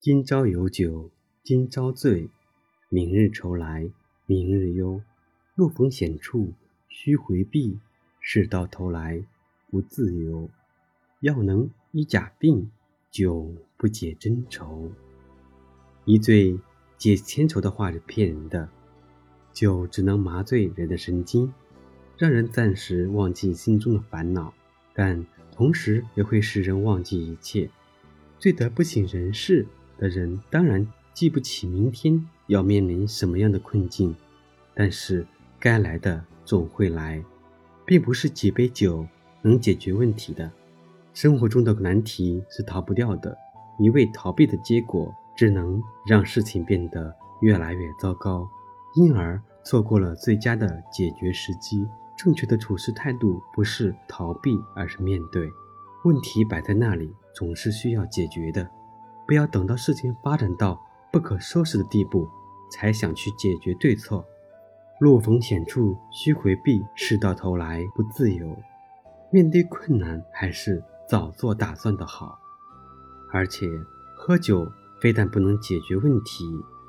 今朝有酒今朝醉，明日愁来明日忧。若逢险处须回避，事到头来不自由。药能医假病，酒不解真愁。一醉解千愁的话是骗人的，酒只能麻醉人的神经，让人暂时忘记心中的烦恼，但同时也会使人忘记一切。醉得不省人事的人，当然记不起明天要面临什么样的困境，但是该来的总会来，并不是几杯酒能解决问题的。生活中的难题是逃不掉的，一味逃避的结果，只能让事情变得越来越糟糕，因而错过了最佳的解决时机。正确的处事态度不是逃避，而是面对。问题摆在那里。总是需要解决的，不要等到事情发展到不可收拾的地步，才想去解决对错。路逢险处须回避，事到头来不自由。面对困难，还是早做打算的好。而且，喝酒非但不能解决问题，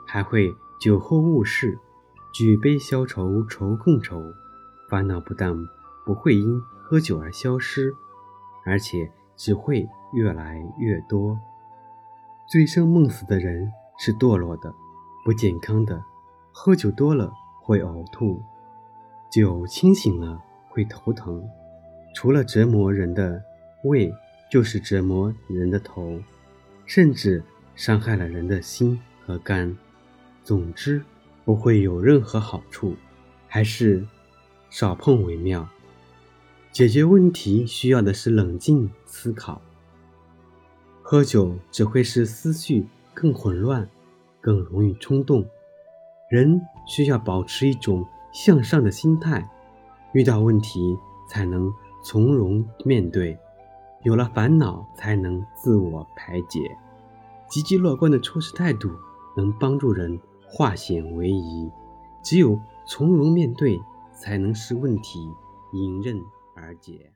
还会酒后误事。举杯消愁愁更愁，烦恼不但不会因喝酒而消失，而且。只会越来越多。醉生梦死的人是堕落的、不健康的。喝酒多了会呕吐，酒清醒了会头疼。除了折磨人的胃，就是折磨人的头，甚至伤害了人的心和肝。总之，不会有任何好处，还是少碰为妙。解决问题需要的是冷静思考。喝酒只会使思绪更混乱，更容易冲动。人需要保持一种向上的心态，遇到问题才能从容面对，有了烦恼才能自我排解。积极乐观的处事态度能帮助人化险为夷。只有从容面对，才能使问题迎刃。而解。